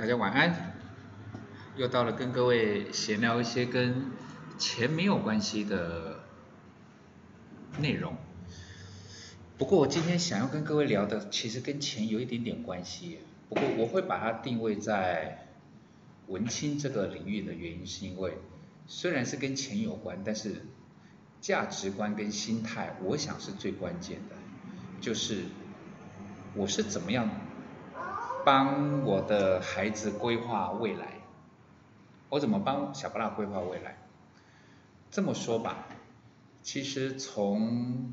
大家晚安，又到了跟各位闲聊一些跟钱没有关系的内容。不过我今天想要跟各位聊的，其实跟钱有一点点关系。不过我会把它定位在文青这个领域的原因，是因为虽然是跟钱有关，但是价值观跟心态，我想是最关键的。就是我是怎么样帮我的孩子规划未来，我怎么帮小布拉规划未来？这么说吧，其实从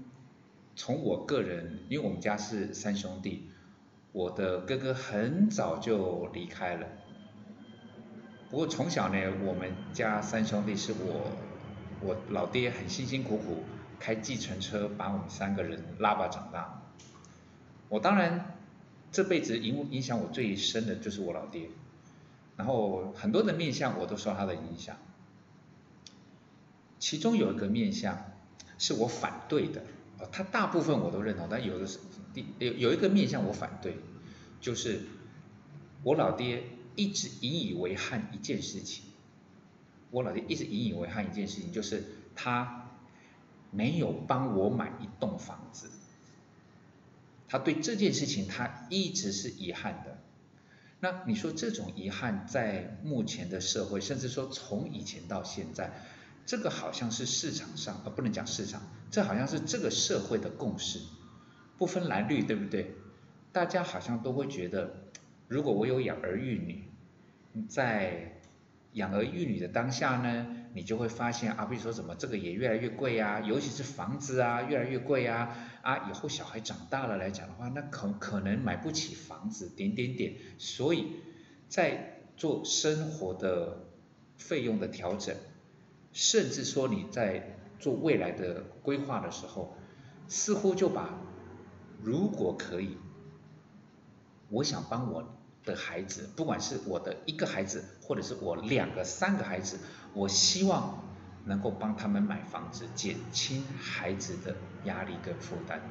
从我个人，因为我们家是三兄弟，我的哥哥很早就离开了。不过从小呢，我们家三兄弟是我我老爹很辛辛苦苦开计程车把我们三个人拉拔长大。我当然这辈子影影响我最深的就是我老爹，然后很多的面相我都受他的影响，其中有一个面相是我反对的。哦，他大部分我都认同，但有的是第有有一个面相我反对，就是我老爹一直引以为憾一件事情，我老爹一直引以为憾一件事情，就是他没有帮我买一栋房子，他对这件事情他一直是遗憾的。那你说这种遗憾在目前的社会，甚至说从以前到现在？这个好像是市场上，呃，不能讲市场，这好像是这个社会的共识，不分蓝绿，对不对？大家好像都会觉得，如果我有养儿育女，在养儿育女的当下呢，你就会发现啊，比如说什么这个也越来越贵啊，尤其是房子啊，越来越贵啊，啊，以后小孩长大了来讲的话，那可可能买不起房子，点点点，所以在做生活的费用的调整。甚至说你在做未来的规划的时候，似乎就把如果可以，我想帮我的孩子，不管是我的一个孩子，或者是我两个、三个孩子，我希望能够帮他们买房子，减轻孩子的压力跟负担。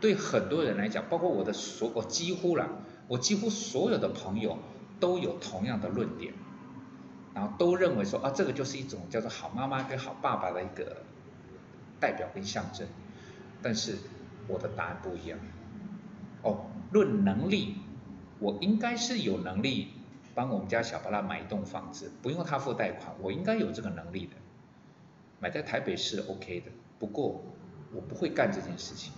对很多人来讲，包括我的所，我几乎了，我几乎所有的朋友都有同样的论点。然后都认为说啊，这个就是一种叫做好妈妈跟好爸爸的一个代表跟象征，但是我的答案不一样。哦，论能力，我应该是有能力帮我们家小巴拉买一栋房子，不用他付贷款，我应该有这个能力的。买在台北是 OK 的，不过我不会干这件事情。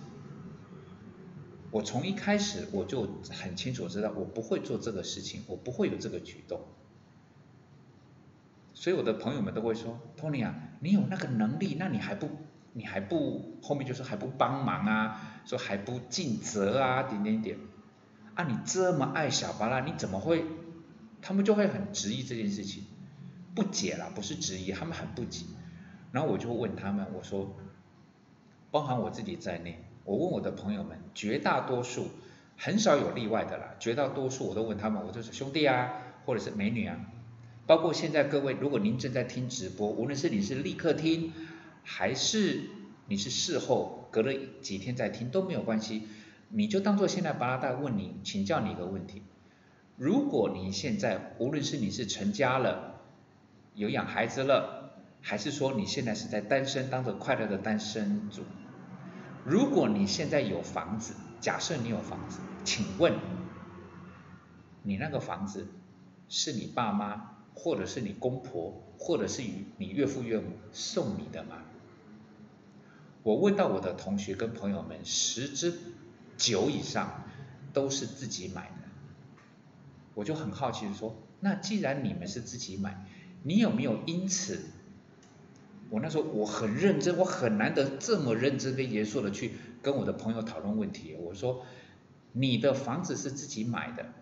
我从一开始我就很清楚知道，我不会做这个事情，我不会有这个举动。所以我的朋友们都会说，Tony 啊，你有那个能力，那你还不，你还不后面就是还不帮忙啊，说还不尽责啊，点点点，啊，你这么爱小巴拉，你怎么会？他们就会很质疑这件事情，不解了，不是质疑，他们很不解。然后我就问他们，我说，包含我自己在内，我问我的朋友们，绝大多数，很少有例外的啦，绝大多数我都问他们，我就是兄弟啊，或者是美女啊。包括现在各位，如果您正在听直播，无论是你是立刻听，还是你是事后隔了几天再听都没有关系，你就当做现在巴拉大问你，请教你一个问题：如果你现在无论是你是成家了，有养孩子了，还是说你现在是在单身当着快乐的单身族，如果你现在有房子，假设你有房子，请问你那个房子是你爸妈？或者是你公婆，或者是你岳父岳母送你的吗？我问到我的同学跟朋友们，十之九以上都是自己买的。我就很好奇的说，那既然你们是自己买，你有没有因此？我那时候我很认真，我很难得这么认真跟严肃的去跟我的朋友讨论问题。我说，你的房子是自己买的，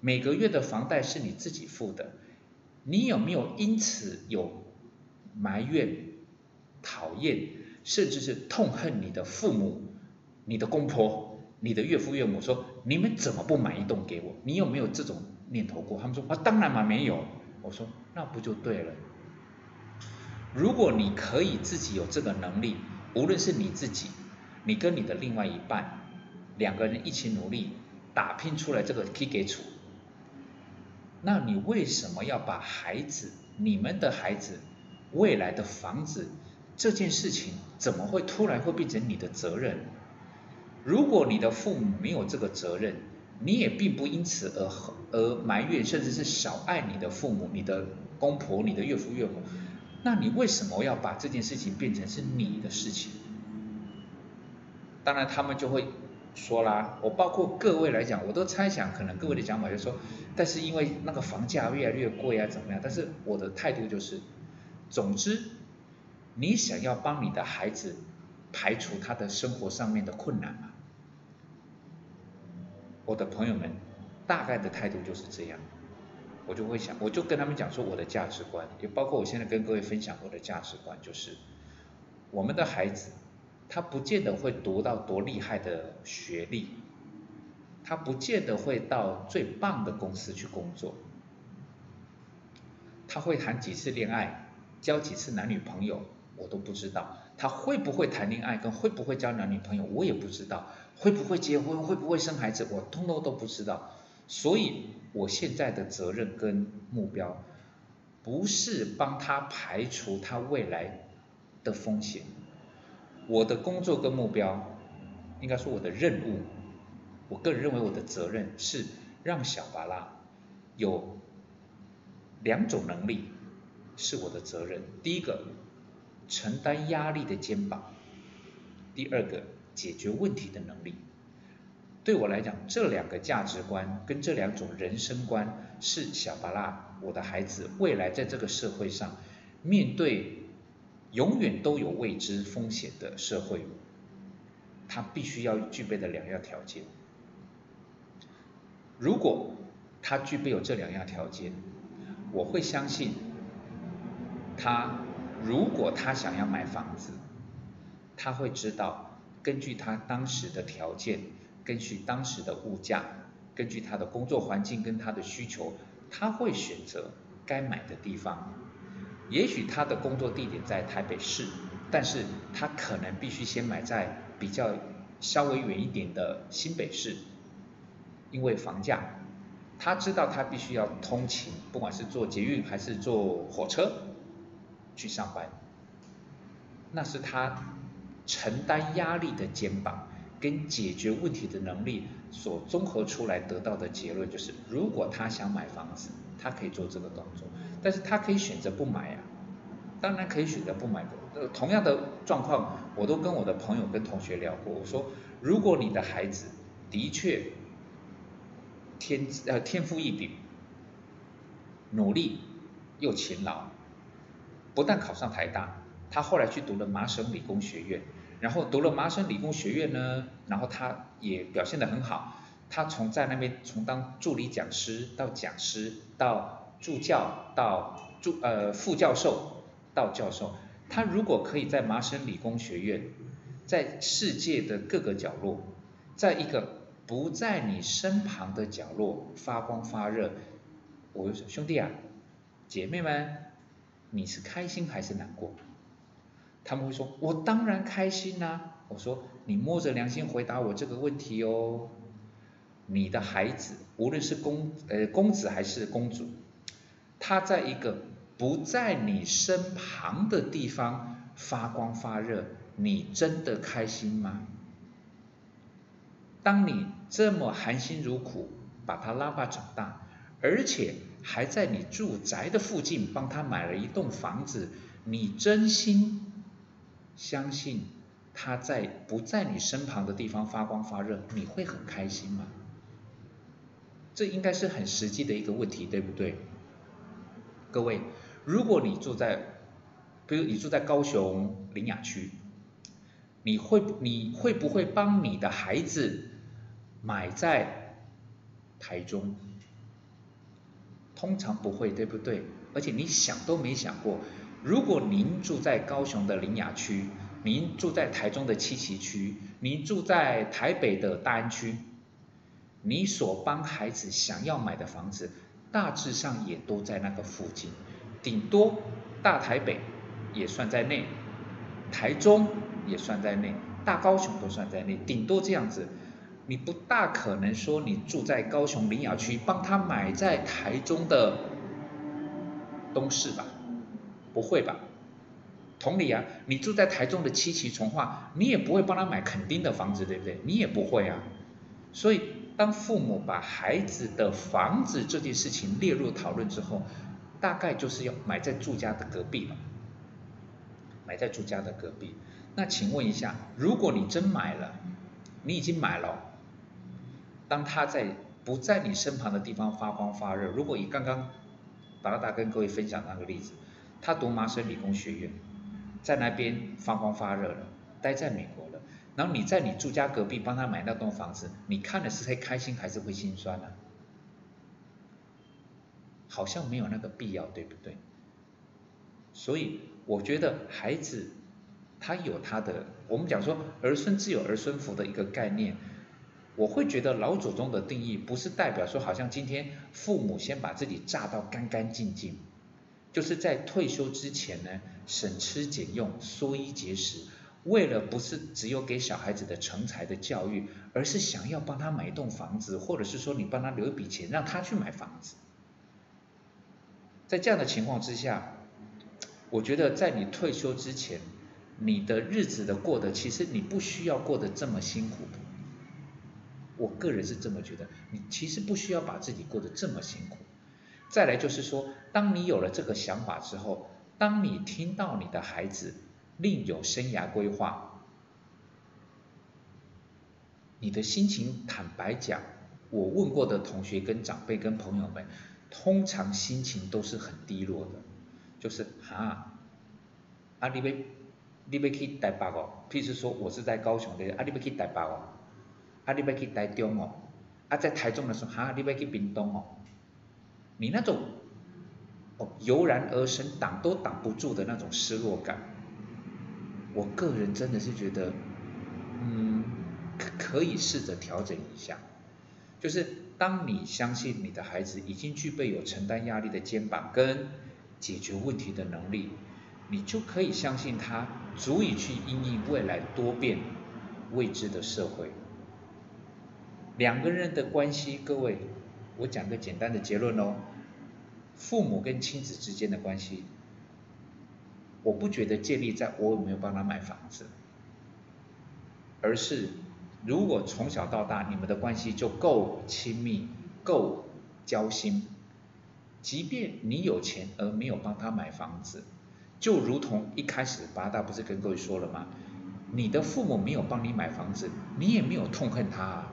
每个月的房贷是你自己付的。你有没有因此有埋怨、讨厌，甚至是痛恨你的父母、你的公婆、你的岳父岳母？说你们怎么不买一栋给我？你有没有这种念头过？他们说啊，当然嘛，没有。我说那不就对了？如果你可以自己有这个能力，无论是你自己，你跟你的另外一半，两个人一起努力打拼出来这个 K 给处，那你为什么要把孩子，你们的孩子未来的房子这件事情，怎么会突然会变成你的责任？如果你的父母没有这个责任，你也并不因此而而埋怨，甚至是少爱你的父母、你的公婆、你的岳父岳母，那你为什么要把这件事情变成是你的事情？当然，他们就会说啦，我包括各位来讲，我都猜想，可能各位的想法就是说，但是因为那个房价越来越贵啊，怎么样？但是我的态度就是，总之，你想要帮你的孩子排除他的生活上面的困难嘛？我的朋友们大概的态度就是这样，我就会想，我就跟他们讲说我的价值观，也包括我现在跟各位分享我的价值观，就是我们的孩子他不见得会读到多厉害的学历，他不见得会到最棒的公司去工作，他会谈几次恋爱，交几次男女朋友，我都不知道，他会不会谈恋爱跟会不会交男女朋友，我也不知道。会不会结婚，会不会生孩子，我通通都不知道。所以，我现在的责任跟目标，不是帮他排除他未来的风险。我的工作跟目标，应该说我的任务，我个人认为我的责任是让小巴拉有两种能力，是我的责任。第一个，承担压力的肩膀；第二个。解决问题的能力，对我来讲，这两个价值观跟这两种人生观是小巴拉我的孩子未来在这个社会上面对永远都有未知风险的社会，他必须要具备的两样条件。如果他具备有这两样条件，我会相信他，如果他想要买房子，他会知道。根据他当时的条件，根据当时的物价，根据他的工作环境跟他的需求，他会选择该买的地方。也许他的工作地点在台北市，但是他可能必须先买在比较稍微远一点的新北市，因为房价，他知道他必须要通勤，不管是坐捷运还是坐火车去上班，那是他。承担压力的肩膀跟解决问题的能力所综合出来得到的结论就是，如果他想买房子，他可以做这个动作，但是他可以选择不买啊，当然可以选择不买的。同样的状况，我都跟我的朋友跟同学聊过，我说，如果你的孩子的确天呃天赋异禀，努力又勤劳，不但考上台大。他后来去读了麻省理工学院，然后读了麻省理工学院呢，然后他也表现得很好。他从在那边从当助理讲师到讲师到助教到助呃副教授到教授，他如果可以在麻省理工学院，在世界的各个角落，在一个不在你身旁的角落发光发热，我说兄弟啊，姐妹们，你是开心还是难过？他们会说：“我当然开心啦。”我说：“你摸着良心回答我这个问题哦。你的孩子，无论是公呃公子还是公主，他在一个不在你身旁的地方发光发热，你真的开心吗？当你这么含辛茹苦把他拉拔长大，而且还在你住宅的附近帮他买了一栋房子，你真心？”相信他在不在你身旁的地方发光发热，你会很开心吗？这应该是很实际的一个问题，对不对？各位，如果你住在，比如你住在高雄林雅区，你会你会不会帮你的孩子买在台中？通常不会，对不对？而且你想都没想过。如果您住在高雄的林雅区，您住在台中的七旗区，您住在台北的大安区，你所帮孩子想要买的房子，大致上也都在那个附近，顶多大台北也算在内，台中也算在内，大高雄都算在内，顶多这样子，你不大可能说你住在高雄林雅区，帮他买在台中的东市吧？不会吧？同理啊，你住在台中的七期从化，你也不会帮他买垦丁的房子，对不对？你也不会啊。所以，当父母把孩子的房子这件事情列入讨论之后，大概就是要买在住家的隔壁了。买在住家的隔壁。那请问一下，如果你真买了，你已经买了，当他在不在你身旁的地方发光发热，如果以刚刚达达跟各位分享那个例子，他读麻省理工学院。在那边发光发热了，待在美国了，然后你在你住家隔壁帮他买那栋房子，你看的是会开心还是会心酸呢？好像没有那个必要，对不对？所以我觉得孩子他有他的，我们讲说儿孙自有儿孙福的一个概念，我会觉得老祖宗的定义不是代表说好像今天父母先把自己榨到干干净净。就是在退休之前呢，省吃俭用，缩衣节食，为了不是只有给小孩子的成才的教育，而是想要帮他买一栋房子，或者是说你帮他留一笔钱，让他去买房子。在这样的情况之下，我觉得在你退休之前，你的日子的过得，其实你不需要过得这么辛苦。我个人是这么觉得，你其实不需要把自己过得这么辛苦。再来就是说，当你有了这个想法之后，当你听到你的孩子另有生涯规划，你的心情，坦白讲，我问过的同学、跟长辈、跟朋友们，通常心情都是很低落的，就是哈，啊你要你要去台北哦，譬如说我是在高雄的，啊你要去台北哦，啊你要去台中哦，啊在台中的时候，哈你要去屏东哦。你那种哦油然而生、挡都挡不住的那种失落感，我个人真的是觉得，嗯，可可以试着调整一下。就是当你相信你的孩子已经具备有承担压力的肩膀跟解决问题的能力，你就可以相信他足以去应应未来多变未知的社会。两个人的关系，各位，我讲个简单的结论哦。父母跟亲子之间的关系，我不觉得建立在我有没有帮他买房子，而是如果从小到大你们的关系就够亲密、够交心，即便你有钱而没有帮他买房子，就如同一开始八大不是跟各位说了吗？你的父母没有帮你买房子，你也没有痛恨他。啊。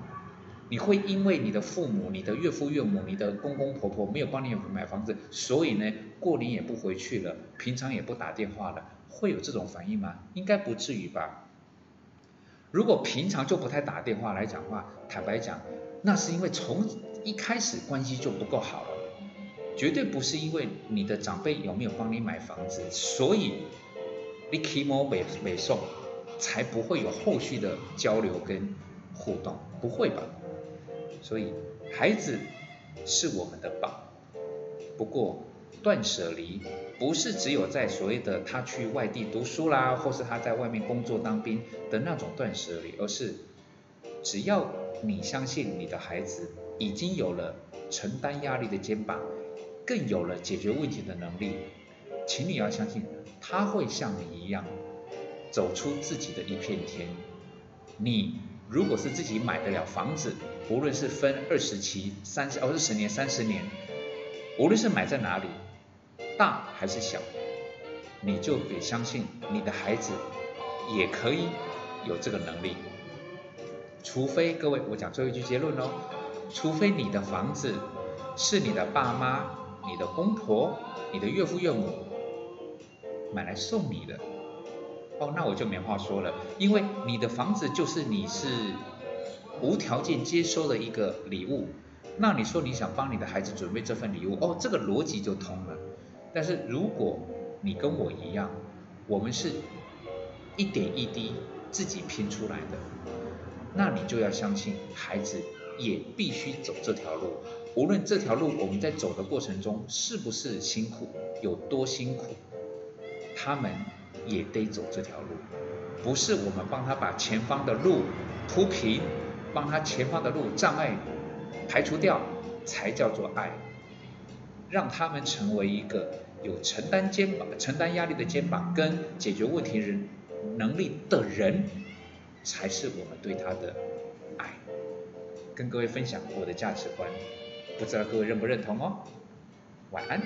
你会因为你的父母、你的岳父岳母、你的公公婆婆没有帮你买房子，所以呢过年也不回去了，平常也不打电话了，会有这种反应吗？应该不至于吧。如果平常就不太打电话来讲话，坦白讲，那是因为从一开始关系就不够好了，绝对不是因为你的长辈有没有帮你买房子，所以你起码北北送，才不会有后续的交流跟互动，不会吧？所以，孩子是我们的宝。不过，断舍离不是只有在所谓的他去外地读书啦，或是他在外面工作当兵的那种断舍离，而是只要你相信你的孩子已经有了承担压力的肩膀，更有了解决问题的能力，请你要相信他会像你一样走出自己的一片天。你。如果是自己买得了房子，无论是分二十期、三十、二十年、三十年，无论是买在哪里，大还是小，你就得相信你的孩子也可以有这个能力。除非各位，我讲最后一句结论哦，除非你的房子是你的爸妈、你的公婆、你的岳父岳母买来送你的。哦，那我就没话说了，因为你的房子就是你是无条件接收的一个礼物，那你说你想帮你的孩子准备这份礼物，哦，这个逻辑就通了。但是如果你跟我一样，我们是一点一滴自己拼出来的，那你就要相信孩子也必须走这条路，无论这条路我们在走的过程中是不是辛苦，有多辛苦。他们也得走这条路，不是我们帮他把前方的路铺平，帮他前方的路障碍排除掉，才叫做爱。让他们成为一个有承担肩膀、承担压力的肩膀跟解决问题人能力的人，才是我们对他的爱。跟各位分享我的价值观，不知道各位认不认同哦？晚安。